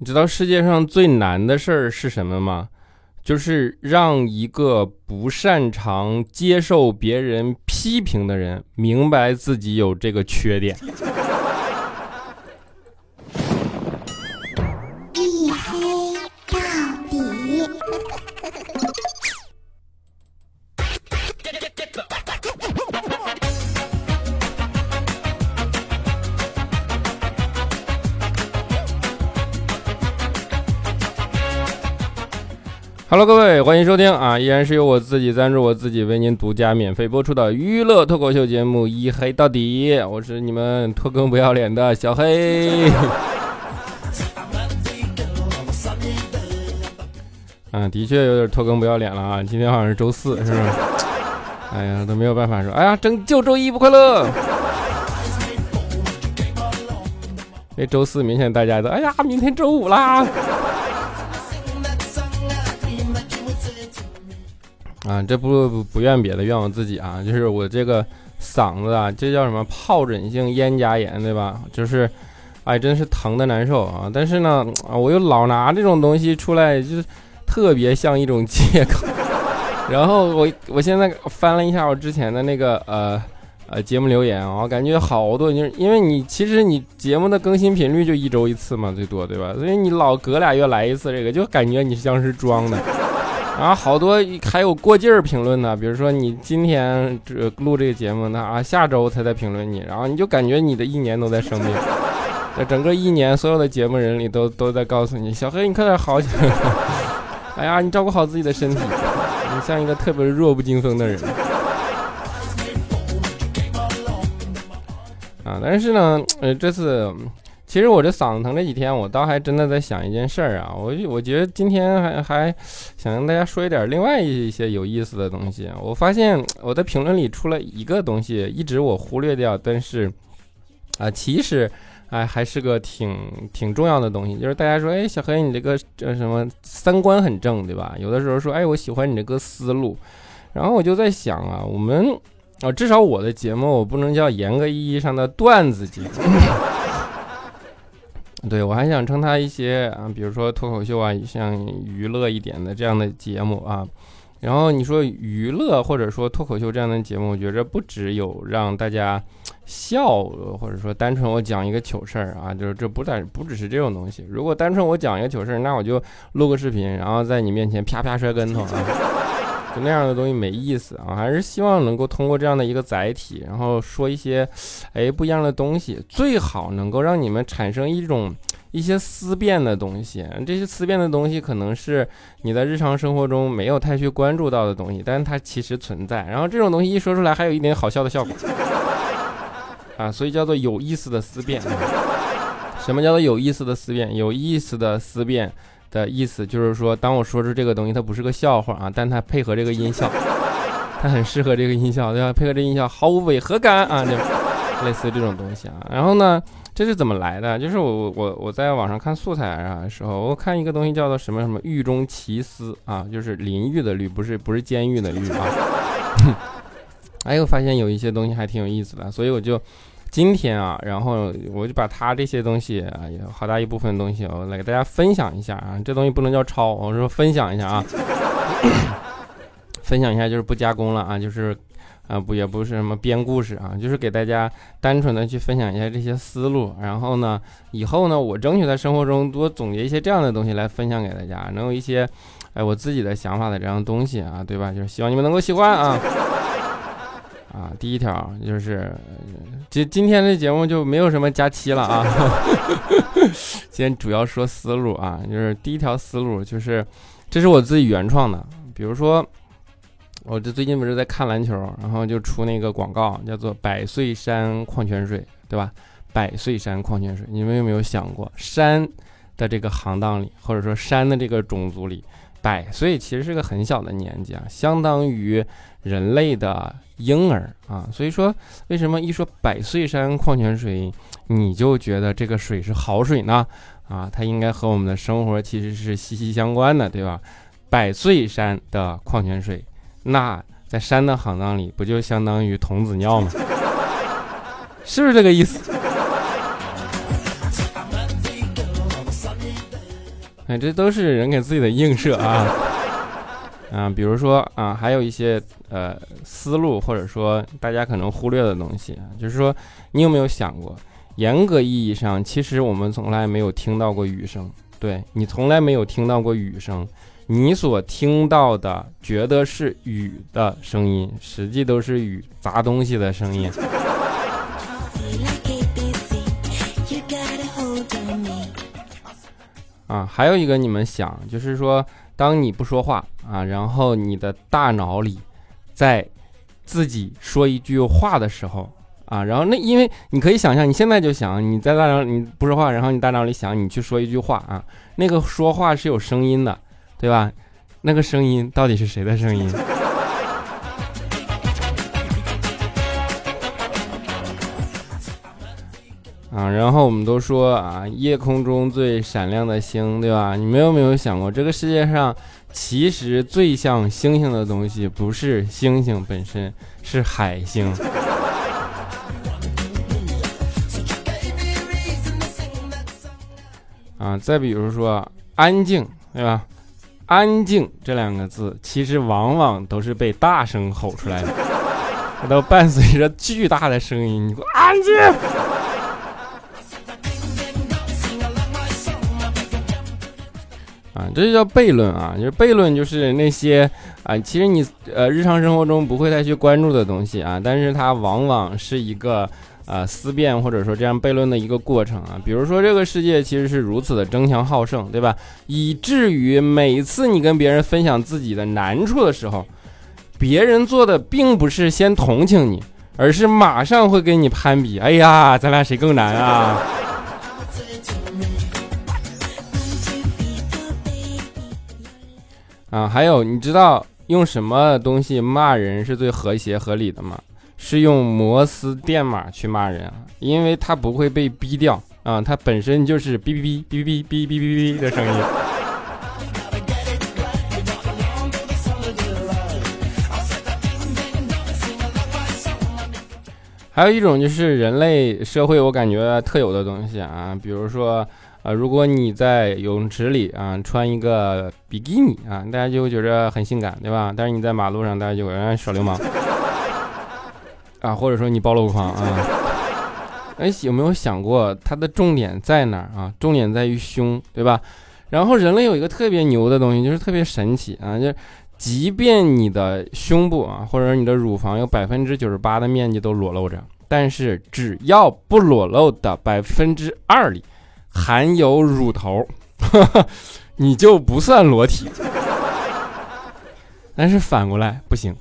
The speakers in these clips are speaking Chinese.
你知道世界上最难的事儿是什么吗？就是让一个不擅长接受别人批评的人明白自己有这个缺点。Hello，各位，欢迎收听啊！依然是由我自己赞助我自己为您独家免费播出的娱乐脱口秀节目《一黑到底》，我是你们拖更不要脸的小黑。啊，的确有点拖更不要脸了啊！今天好像是周四，是吧？哎呀，都没有办法说，哎呀，拯救周一不快乐。因为周四明显大家都，哎呀，明天周五啦。啊，这不不不怨别的，怨我自己啊！就是我这个嗓子啊，这叫什么疱疹性咽颊炎，对吧？就是，哎，真是疼的难受啊！但是呢，我又老拿这种东西出来，就是特别像一种借口。然后我我现在翻了一下我之前的那个呃呃节目留言啊，我感觉好多，就是因为你其实你节目的更新频率就一周一次嘛，最多对吧？所以你老隔俩月来一次，这个就感觉你像是装的。然后好多还有过劲儿评论呢，比如说你今天这录这个节目，那啊下周才在评论你，然后你就感觉你的一年都在生病，这整个一年所有的节目人里都都在告诉你，小黑你快点好起来，哎呀你照顾好自己的身体，你像一个特别弱不禁风的人，啊，但是呢，呃这次。其实我这嗓子疼这几天，我倒还真的在想一件事儿啊，我我觉得今天还还想跟大家说一点另外一些有意思的东西。我发现我的评论里出了一个东西，一直我忽略掉，但是啊，其实哎还是个挺挺重要的东西，就是大家说，哎，小黑你这个这什么三观很正，对吧？有的时候说，哎，我喜欢你这个思路，然后我就在想啊，我们啊，至少我的节目，我不能叫严格意义上的段子节目。对，我还想称它一些啊，比如说脱口秀啊，像娱乐一点的这样的节目啊。然后你说娱乐或者说脱口秀这样的节目，我觉着不只有让大家笑，或者说单纯我讲一个糗事儿啊，就是这不但不只是这种东西。如果单纯我讲一个糗事儿，那我就录个视频，然后在你面前啪啪摔跟头啊。那样的东西没意思啊，还是希望能够通过这样的一个载体，然后说一些，哎不一样的东西，最好能够让你们产生一种一些思辨的东西。这些思辨的东西可能是你在日常生活中没有太去关注到的东西，但是它其实存在。然后这种东西一说出来，还有一点好笑的效果啊，所以叫做有意思的思辨。什么叫做有意思的思辨？有意思的思辨。的意思就是说，当我说出这个东西，它不是个笑话啊，但它配合这个音效，它很适合这个音效，对吧？配合这音效毫无违和感啊，就类似这种东西啊。然后呢，这是怎么来的？就是我我我在网上看素材啊的时候，我看一个东西叫做什么什么狱中奇思啊，就是淋浴的浴，不是不是监狱的狱啊。哎，我发现有一些东西还挺有意思的，所以我就。今天啊，然后我就把他这些东西啊，有好大一部分东西，我来给大家分享一下啊。这东西不能叫抄，我说分享一下啊。分享一下就是不加工了啊，就是啊不也不是什么编故事啊，就是给大家单纯的去分享一下这些思路。然后呢，以后呢，我争取在生活中多总结一些这样的东西来分享给大家，能有一些哎我自己的想法的这样东西啊，对吧？就是希望你们能够喜欢啊。啊，第一条就是，今今天的节目就没有什么假期了啊。今天主要说思路啊，就是第一条思路就是，这是我自己原创的。比如说，我这最近不是在看篮球，然后就出那个广告，叫做百岁山矿泉水，对吧？百岁山矿泉水，你们有没有想过，山的这个行当里，或者说山的这个种族里，百岁其实是个很小的年纪啊，相当于人类的。婴儿啊，所以说为什么一说百岁山矿泉水，你就觉得这个水是好水呢？啊，它应该和我们的生活其实是息息相关的，对吧？百岁山的矿泉水，那在山的行当里不就相当于童子尿吗？是不是这个意思？哎，这都是人给自己的映射啊。啊，比如说啊，还有一些呃思路，或者说大家可能忽略的东西，就是说，你有没有想过，严格意义上，其实我们从来没有听到过雨声，对你从来没有听到过雨声，你所听到的觉得是雨的声音，实际都是雨砸东西的声音。啊，还有一个你们想，就是说。当你不说话啊，然后你的大脑里在自己说一句话的时候啊，然后那因为你可以想象，你现在就想你在大脑你不说话，然后你大脑里想你去说一句话啊，那个说话是有声音的，对吧？那个声音到底是谁的声音？啊，然后我们都说啊，夜空中最闪亮的星，对吧？你们有没有想过，这个世界上其实最像星星的东西，不是星星本身，是海星。啊，再比如说安静，对吧？安静这两个字，其实往往都是被大声吼出来的，它都伴随着巨大的声音，你给我安静。啊，这就叫悖论啊！就是悖论，就是那些啊，其实你呃日常生活中不会太去关注的东西啊，但是它往往是一个呃思辨或者说这样悖论的一个过程啊。比如说这个世界其实是如此的争强好胜，对吧？以至于每次你跟别人分享自己的难处的时候，别人做的并不是先同情你，而是马上会跟你攀比。哎呀，咱俩谁更难啊？啊，还有你知道用什么东西骂人是最和谐合理的吗？是用摩斯电码去骂人，因为它不会被逼掉啊，它本身就是哔哔哔哔哔哔哔哔哔的声音。还有一种就是人类社会，我感觉特有的东西啊，比如说。啊，如果你在泳池里啊穿一个比基尼啊，大家就会觉得很性感，对吧？但是你在马路上，大家就会耍流氓啊，或者说你暴露狂啊。哎，有没有想过它的重点在哪儿啊？重点在于胸，对吧？然后人类有一个特别牛的东西，就是特别神奇啊，就即便你的胸部啊，或者你的乳房有百分之九十八的面积都裸露着，但是只要不裸露的百分之二里。含有乳头，你就不算裸体。但是反过来不行。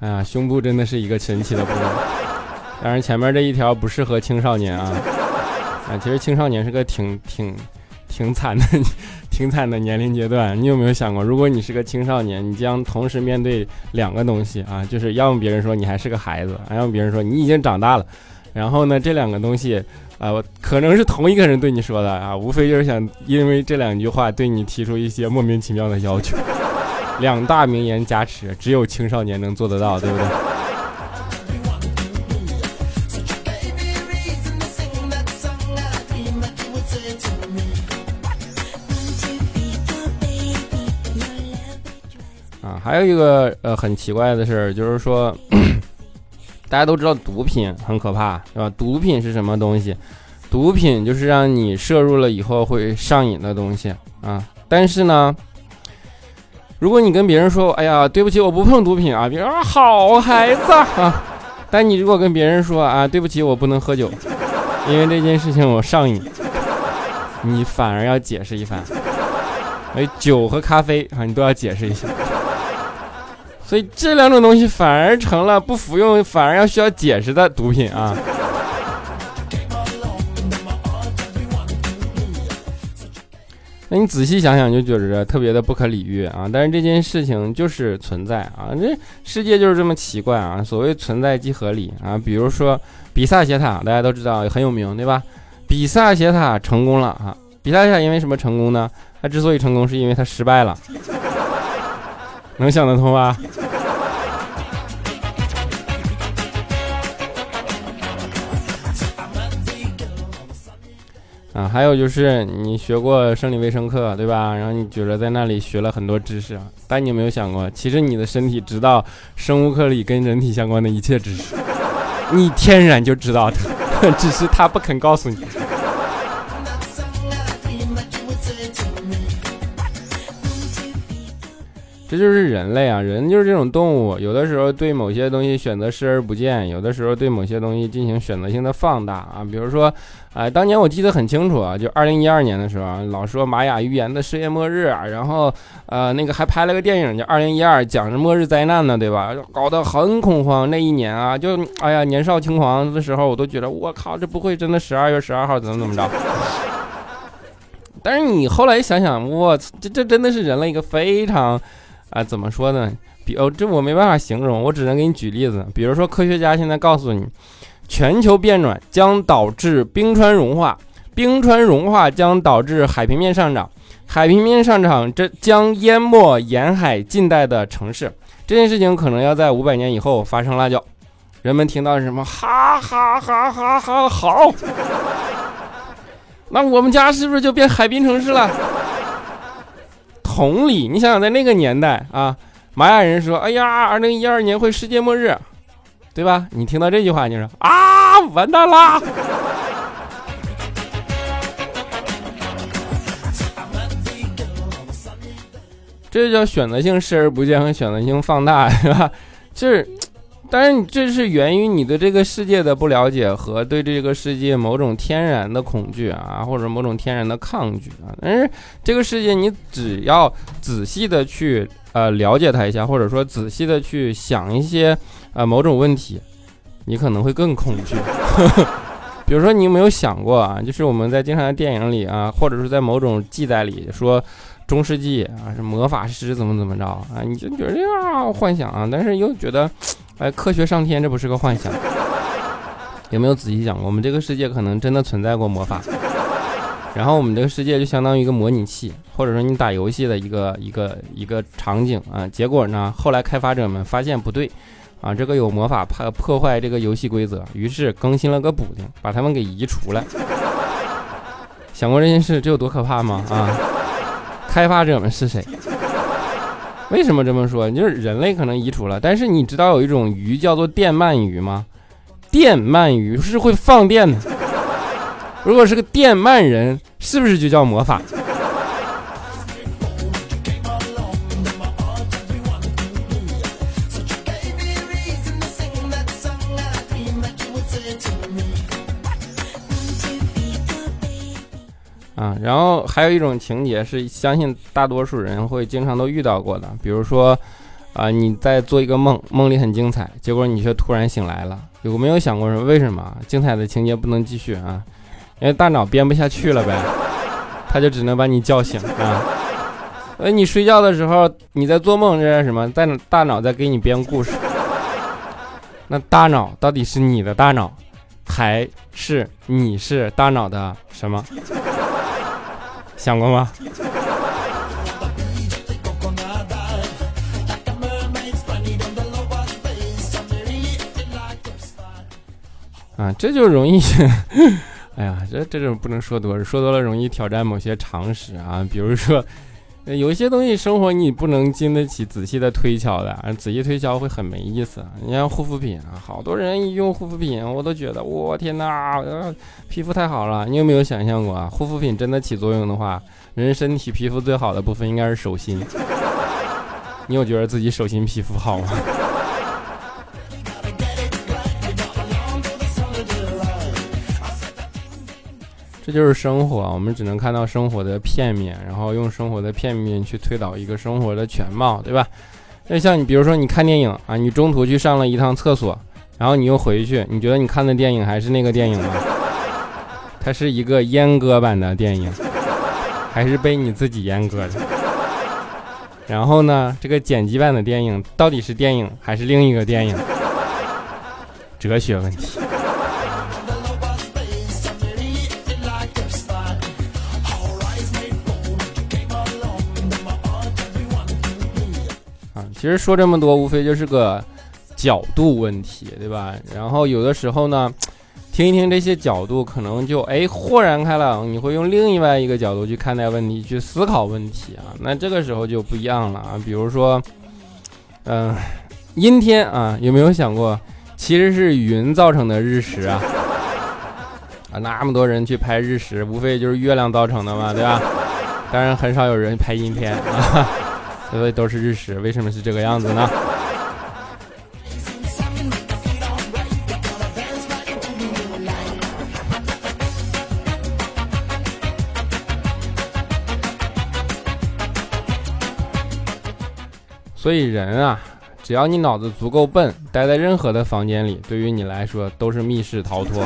哎呀，胸部真的是一个神奇的部位。当然，前面这一条不适合青少年啊。啊，其实青少年是个挺挺。挺惨的，挺惨的年龄阶段。你有没有想过，如果你是个青少年，你将同时面对两个东西啊，就是要么别人说你还是个孩子，要么别人说你已经长大了。然后呢，这两个东西啊，可能是同一个人对你说的啊，无非就是想因为这两句话对你提出一些莫名其妙的要求。两大名言加持，只有青少年能做得到，对不对？还有一个呃很奇怪的事儿，就是说，大家都知道毒品很可怕，是吧？毒品是什么东西？毒品就是让你摄入了以后会上瘾的东西啊。但是呢，如果你跟别人说，哎呀，对不起，我不碰毒品啊，别人说好孩子啊。但你如果跟别人说啊，对不起，我不能喝酒，因为这件事情我上瘾，你反而要解释一番。哎，酒和咖啡啊，你都要解释一下。所以这两种东西反而成了不服用反而要需要解释的毒品啊！那你仔细想想就觉着特别的不可理喻啊！但是这件事情就是存在啊，这世界就是这么奇怪啊！所谓存在即合理啊！比如说比萨斜塔，大家都知道很有名对吧？比萨斜塔成功了啊！比萨斜塔因为什么成功呢？它之所以成功，是因为它失败了。能想得通吧？啊，还有就是你学过生理卫生课，对吧？然后你觉得在那里学了很多知识，但你有没有想过，其实你的身体知道生物课里跟人体相关的一切知识，你天然就知道的，只是他不肯告诉你。这就是人类啊，人就是这种动物，有的时候对某些东西选择视而不见，有的时候对某些东西进行选择性的放大啊。比如说，哎，当年我记得很清楚啊，就二零一二年的时候，老说玛雅预言的世界末日啊，然后呃，那个还拍了个电影叫《二零一二》，讲着末日灾难呢，对吧？搞得很恐慌。那一年啊，就哎呀，年少轻狂的时候，我都觉得我靠，这不会真的十二月十二号怎么怎么着？但是你后来想想，我这这真的是人类一个非常。啊，怎么说呢？比哦，这我没办法形容，我只能给你举例子。比如说，科学家现在告诉你，全球变暖将导致冰川融化，冰川融化将导致海平面上涨，海平面上涨这将淹没沿海近代的城市。这件事情可能要在五百年以后发生了。就人们听到什么？哈哈哈哈哈！好，那我们家是不是就变海滨城市了？同理，你想想，在那个年代啊，玛雅人说：“哎呀，二零一二年会世界末日，对吧？”你听到这句话，你说：“啊，完蛋啦！”这叫选择性视而不见和选择性放大，是吧？就是。但是这是源于你对这个世界的不了解和对这个世界某种天然的恐惧啊，或者某种天然的抗拒啊。但是这个世界你只要仔细的去呃了解它一下，或者说仔细的去想一些呃某种问题，你可能会更恐惧。比如说你有没有想过啊？就是我们在经常的电影里啊，或者是在某种记载里说中世纪啊是魔法师怎么怎么着啊，你就觉得啊幻想啊，但是又觉得。哎，科学上天，这不是个幻想。有没有仔细想过，我们这个世界可能真的存在过魔法？然后我们这个世界就相当于一个模拟器，或者说你打游戏的一个一个一个场景啊。结果呢，后来开发者们发现不对，啊，这个有魔法怕破坏这个游戏规则，于是更新了个补丁，把他们给移除了。想过这件事，这有多可怕吗？啊，开发者们是谁？为什么这么说？就是人类可能移除了，但是你知道有一种鱼叫做电鳗鱼吗？电鳗鱼是会放电的。如果是个电鳗人，是不是就叫魔法？然后还有一种情节是相信大多数人会经常都遇到过的，比如说，啊，你在做一个梦，梦里很精彩，结果你却突然醒来了，有没有想过说为什么精彩的情节不能继续啊？因为大脑编不下去了呗，他就只能把你叫醒啊。呃，你睡觉的时候你在做梦，这是什么？在大脑在给你编故事。那大脑到底是你的大脑，还是你是大脑的什么？想过吗？啊，这就容易，哎呀，这这种不能说多，说多了容易挑战某些常识啊，比如说。有一些东西，生活你不能经得起仔细的推敲的，仔细推敲会很没意思。你像护肤品啊，好多人一用护肤品，我都觉得我天哪，皮肤太好了。你有没有想象过啊？护肤品真的起作用的话，人身体皮肤最好的部分应该是手心。你有觉得自己手心皮肤好吗？这就是生活，我们只能看到生活的片面，然后用生活的片面去推导一个生活的全貌，对吧？那像你，比如说你看电影啊，你中途去上了一趟厕所，然后你又回去，你觉得你看的电影还是那个电影吗？它是一个阉割版的电影，还是被你自己阉割的？然后呢，这个剪辑版的电影到底是电影还是另一个电影？哲学问题。其实说这么多，无非就是个角度问题，对吧？然后有的时候呢，听一听这些角度，可能就哎豁然开朗，你会用另外一个角度去看待问题，去思考问题啊。那这个时候就不一样了啊。比如说，嗯，阴天啊，有没有想过，其实是云造成的日食啊？啊，那么多人去拍日食，无非就是月亮造成的嘛，对吧？当然很少有人拍阴天啊，所以都是日食。为什么是这个样子呢？所以人啊，只要你脑子足够笨，待在任何的房间里，对于你来说都是密室逃脱。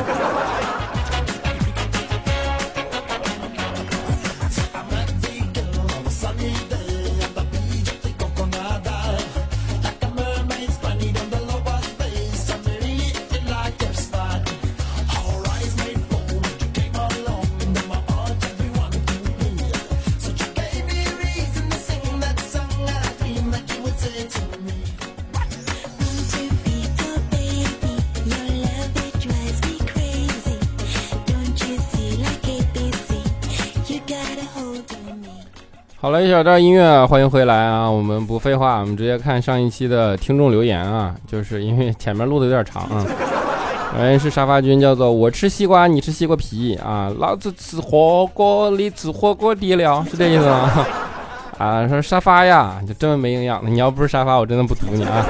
好了，一小段音乐，欢迎回来啊！我们不废话，我们直接看上一期的听众留言啊，就是因为前面录的有点长啊。哎，是沙发君，叫做我吃西瓜，你吃西瓜皮啊，老子吃火锅，你吃火锅底料，是这意思吗？啊，说沙发呀，就这么没营养的，你要不是沙发，我真的不读你啊！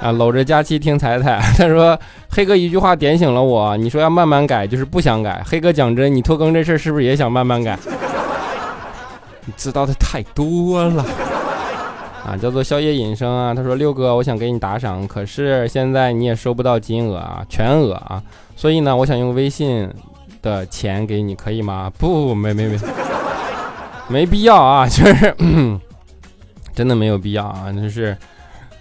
啊，搂着佳期听彩彩，他说黑哥一句话点醒了我，你说要慢慢改，就是不想改。黑哥讲真，你拖更这事儿是不是也想慢慢改？你知道的太多了 啊！叫做宵夜隐生啊，他说六哥，我想给你打赏，可是现在你也收不到金额啊，全额啊，所以呢，我想用微信的钱给你，可以吗？不，没没没，没必要啊，就是真的没有必要啊，就是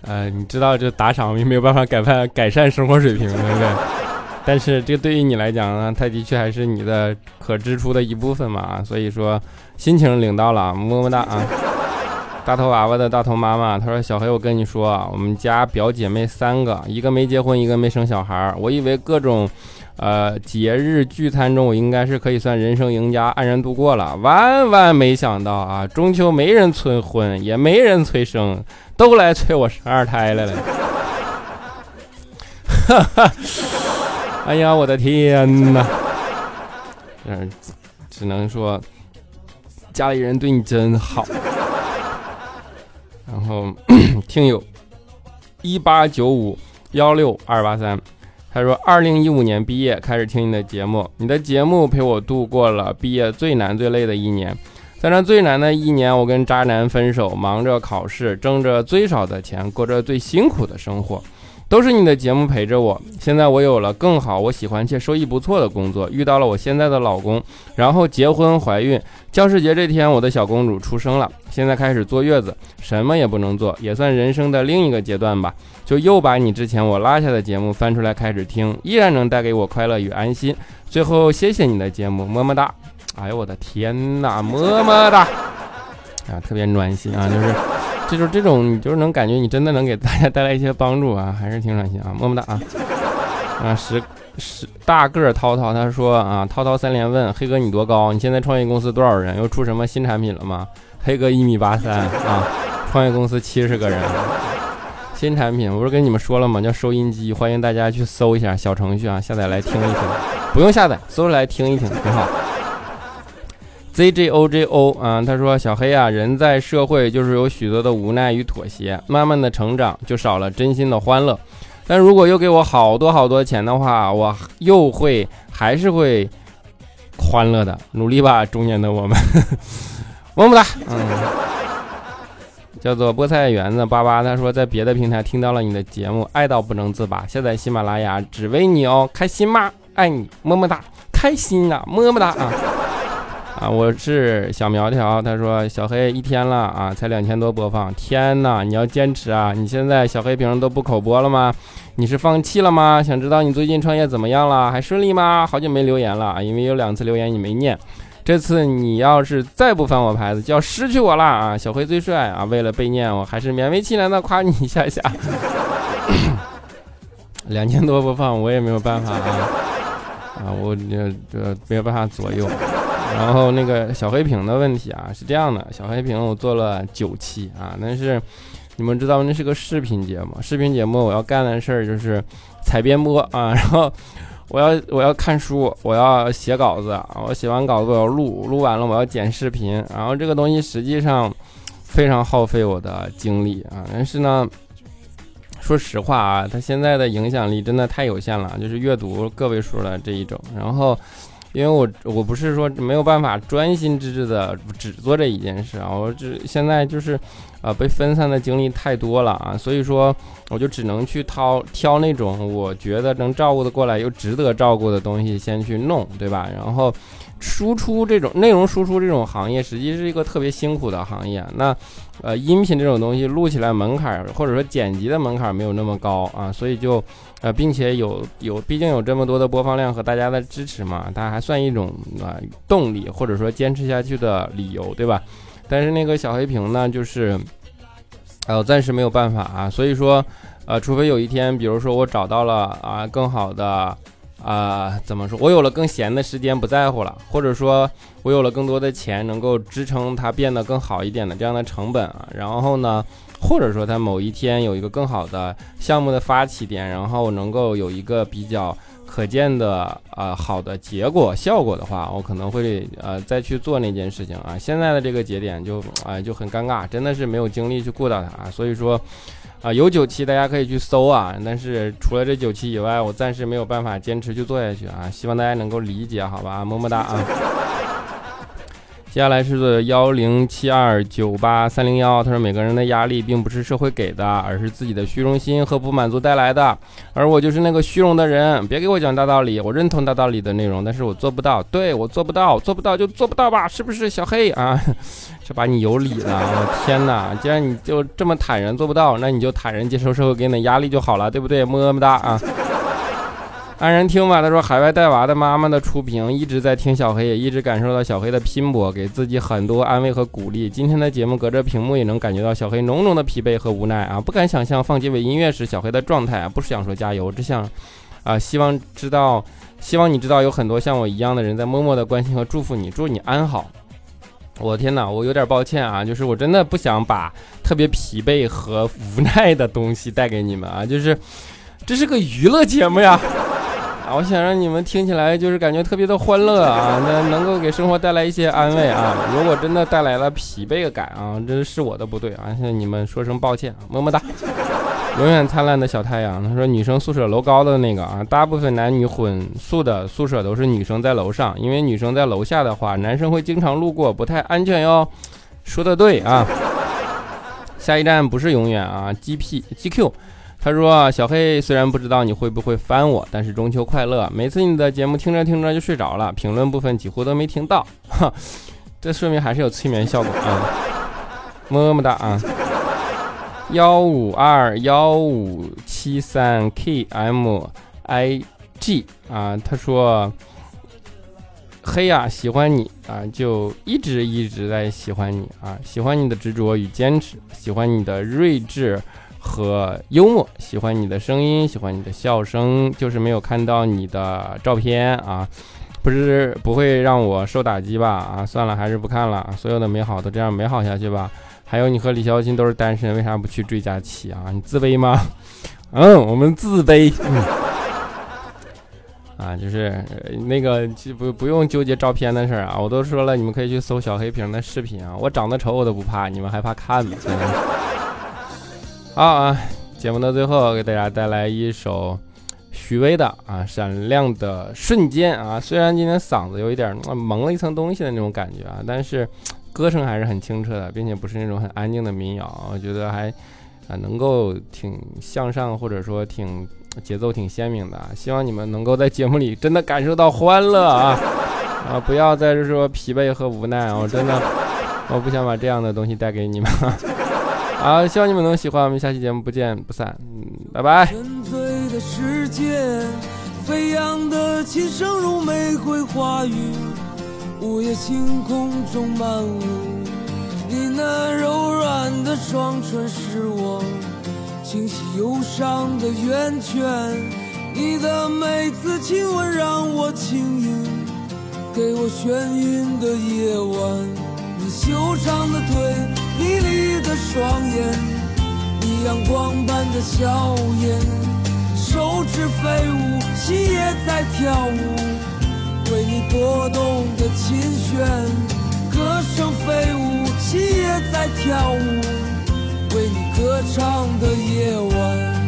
呃，你知道这打赏也没有办法改善改善生活水平，对不对？但是这对于你来讲呢，它的确还是你的可支出的一部分嘛，所以说。心情领到了，么么哒啊！大头娃娃的大头妈妈，她说：“小黑，我跟你说，我们家表姐妹三个，一个没结婚，一个没生小孩。我以为各种，呃，节日聚餐中，我应该是可以算人生赢家，安然度过了。万万没想到啊，中秋没人催婚，也没人催生，都来催我生二胎来了。哈 哈哎呀，我的天哪！嗯，只能说。”家里人对你真好。然后 听友一八九五幺六二八三，他说：二零一五年毕业开始听你的节目，你的节目陪我度过了毕业最难最累的一年。在那最难的一年，我跟渣男分手，忙着考试，挣着最少的钱，过着最辛苦的生活。都是你的节目陪着我，现在我有了更好、我喜欢且收益不错的工作，遇到了我现在的老公，然后结婚怀孕。教师节这天，我的小公主出生了，现在开始坐月子，什么也不能做，也算人生的另一个阶段吧。就又把你之前我拉下的节目翻出来开始听，依然能带给我快乐与安心。最后，谢谢你的节目，么么哒！哎呦我的天哪，么么哒！啊，特别暖心啊，就是。就是这种，你就是能感觉你真的能给大家带来一些帮助啊，还是挺暖心啊，么么哒啊！啊，十十大个涛涛他说啊，涛涛三连问黑哥你多高？你现在创业公司多少人？又出什么新产品了吗？黑哥一米八三啊，创业公司七十个人，新产品我不是跟你们说了吗？叫收音机，欢迎大家去搜一下小程序啊，下载来听一听，不用下载，搜出来听一听，挺好。Z J O J O 啊，他说小黑啊，人在社会就是有许多的无奈与妥协，慢慢的成长就少了真心的欢乐。但如果又给我好多好多钱的话，我又会还是会欢乐的。努力吧，中年的我们，么么哒。嗯，叫做菠菜园子八八，他说在别的平台听到了你的节目，爱到不能自拔。下载喜马拉雅只为你哦，开心吗？爱你，么么哒，开心啊，么么哒啊。啊，我是小苗条。他说小黑一天了啊，才两千多播放。天呐，你要坚持啊！你现在小黑屏都不口播了吗？你是放弃了吗？想知道你最近创业怎么样了？还顺利吗？好久没留言了，因为有两次留言你没念。这次你要是再不翻我牌子，就要失去我了啊！小黑最帅啊！为了被念，我还是勉为其难的夸你一下下。两千多播放，我也没有办法啊。啊，我这这没有办法左右。然后那个小黑屏的问题啊，是这样的，小黑屏我做了九期啊，但是你们知道那是个视频节目，视频节目我要干的事儿就是采编播啊，然后我要我要看书，我要写稿子，我写完稿子我要录，录完了我要剪视频，然后这个东西实际上非常耗费我的精力啊，但是呢。说实话啊，它现在的影响力真的太有限了，就是阅读个位数的这一种。然后，因为我我不是说没有办法专心致志的只做这一件事啊，我只现在就是，呃，被分散的精力太多了啊，所以说我就只能去掏挑那种我觉得能照顾的过来又值得照顾的东西先去弄，对吧？然后。输出这种内容输出这种行业，实际是一个特别辛苦的行业。那，呃，音频这种东西录起来门槛或者说剪辑的门槛没有那么高啊，所以就，呃，并且有有，毕竟有这么多的播放量和大家的支持嘛，它还算一种啊动力或者说坚持下去的理由，对吧？但是那个小黑屏呢，就是，呃，暂时没有办法啊，所以说，呃，除非有一天，比如说我找到了啊更好的。啊，怎么说？我有了更闲的时间，不在乎了，或者说，我有了更多的钱，能够支撑它变得更好一点的这样的成本啊。然后呢，或者说，它某一天有一个更好的项目的发起点，然后能够有一个比较可见的啊好的结果效果的话，我可能会呃再去做那件事情啊。现在的这个节点就啊就很尴尬，真的是没有精力去顾到它啊，所以说。啊，有九期大家可以去搜啊，但是除了这九期以外，我暂时没有办法坚持去做下去啊，希望大家能够理解，好吧，么么哒啊。接下来是幺零七二九八三零幺，他说每个人的压力并不是社会给的，而是自己的虚荣心和不满足带来的。而我就是那个虚荣的人，别给我讲大道理，我认同大道理的内容，但是我做不到，对我做不到，做不到就做不到吧，是不是小黑啊？这把你有理了，我天哪！既然你就这么坦然做不到，那你就坦然接受社会给你的压力就好了，对不对？么么哒啊！安然听吧，他说海外带娃的妈妈的初评，一直在听小黑，也一直感受到小黑的拼搏，给自己很多安慰和鼓励。今天的节目隔着屏幕也能感觉到小黑浓浓的疲惫和无奈啊！不敢想象放结尾音乐时小黑的状态啊！不是想说加油，只想啊，希望知道，希望你知道有很多像我一样的人在默默的关心和祝福你，祝你安好。我天哪，我有点抱歉啊，就是我真的不想把特别疲惫和无奈的东西带给你们啊，就是这是个娱乐节目呀。啊我想让你们听起来就是感觉特别的欢乐啊，那能够给生活带来一些安慰啊。如果真的带来了疲惫感啊，这是我的不对啊，向你们说声抱歉，么么哒。永远灿烂的小太阳，他说女生宿舍楼高的那个啊，大部分男女混宿的宿舍都是女生在楼上，因为女生在楼下的话，男生会经常路过，不太安全哟。说的对啊。下一站不是永远啊，G P G Q。他说：“小黑虽然不知道你会不会翻我，但是中秋快乐！每次你的节目听着听着就睡着了，评论部分几乎都没听到，哈，这说明还是有催眠效果啊！么么哒啊！幺五二幺五七三 K M I G 啊，他说：黑呀，喜欢你啊，就一直一直在喜欢你啊，喜欢你的执着与坚持，喜欢你的睿智。”和幽默，喜欢你的声音，喜欢你的笑声，就是没有看到你的照片啊，不是不会让我受打击吧？啊，算了，还是不看了。所有的美好都这样美好下去吧。还有你和李潇钦都是单身，为啥不去追佳期啊？你自卑吗？嗯，我们自卑。啊，就是那个不不用纠结照片的事儿啊，我都说了，你们可以去搜小黑瓶的视频啊。我长得丑我都不怕，你们还怕看吗？好啊，节目的最后给大家带来一首许巍的啊《闪亮的瞬间》啊，虽然今天嗓子有一点蒙了一层东西的那种感觉啊，但是歌声还是很清澈的，并且不是那种很安静的民谣，我觉得还啊能够挺向上，或者说挺节奏挺鲜明的。希望你们能够在节目里真的感受到欢乐啊 啊，不要再是说疲惫和无奈啊，我真的我不想把这样的东西带给你们。好，希望你们能喜欢，我们下期节目不见不散，嗯，拜拜。沉醉的世界，飞扬的琴声如玫瑰花语，午夜星空中漫舞，你那柔软的双唇是我清晰忧伤的源泉。你的每次亲吻让我轻盈，给我眩晕的夜晚。你修长的腿，迷离的双眼，你阳光般的笑颜，手指飞舞，心也在跳舞，为你拨动的琴弦，歌声飞舞，心也在跳舞，为你歌唱的夜晚。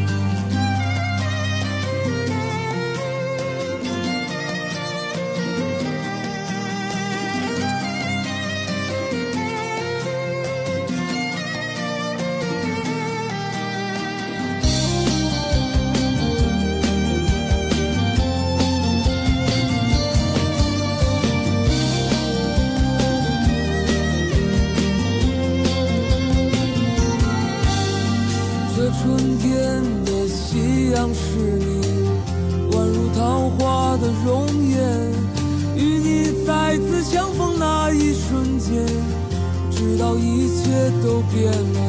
一切都变了，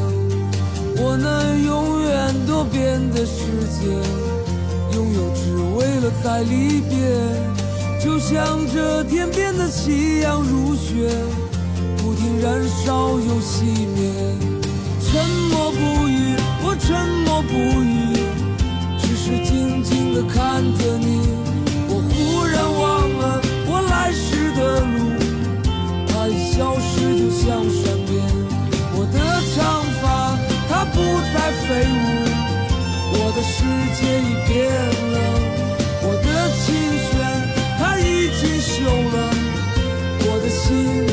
我那永远多变的世界，拥有只为了在离别。就像这天边的夕阳如血，不停燃烧又熄灭。沉默不语，我沉默不语，只是静静地看着你。我忽然忘了我来时的路，它一消失就像山。不再飞舞，我的世界已变了，我的琴弦它已经锈了，我的心。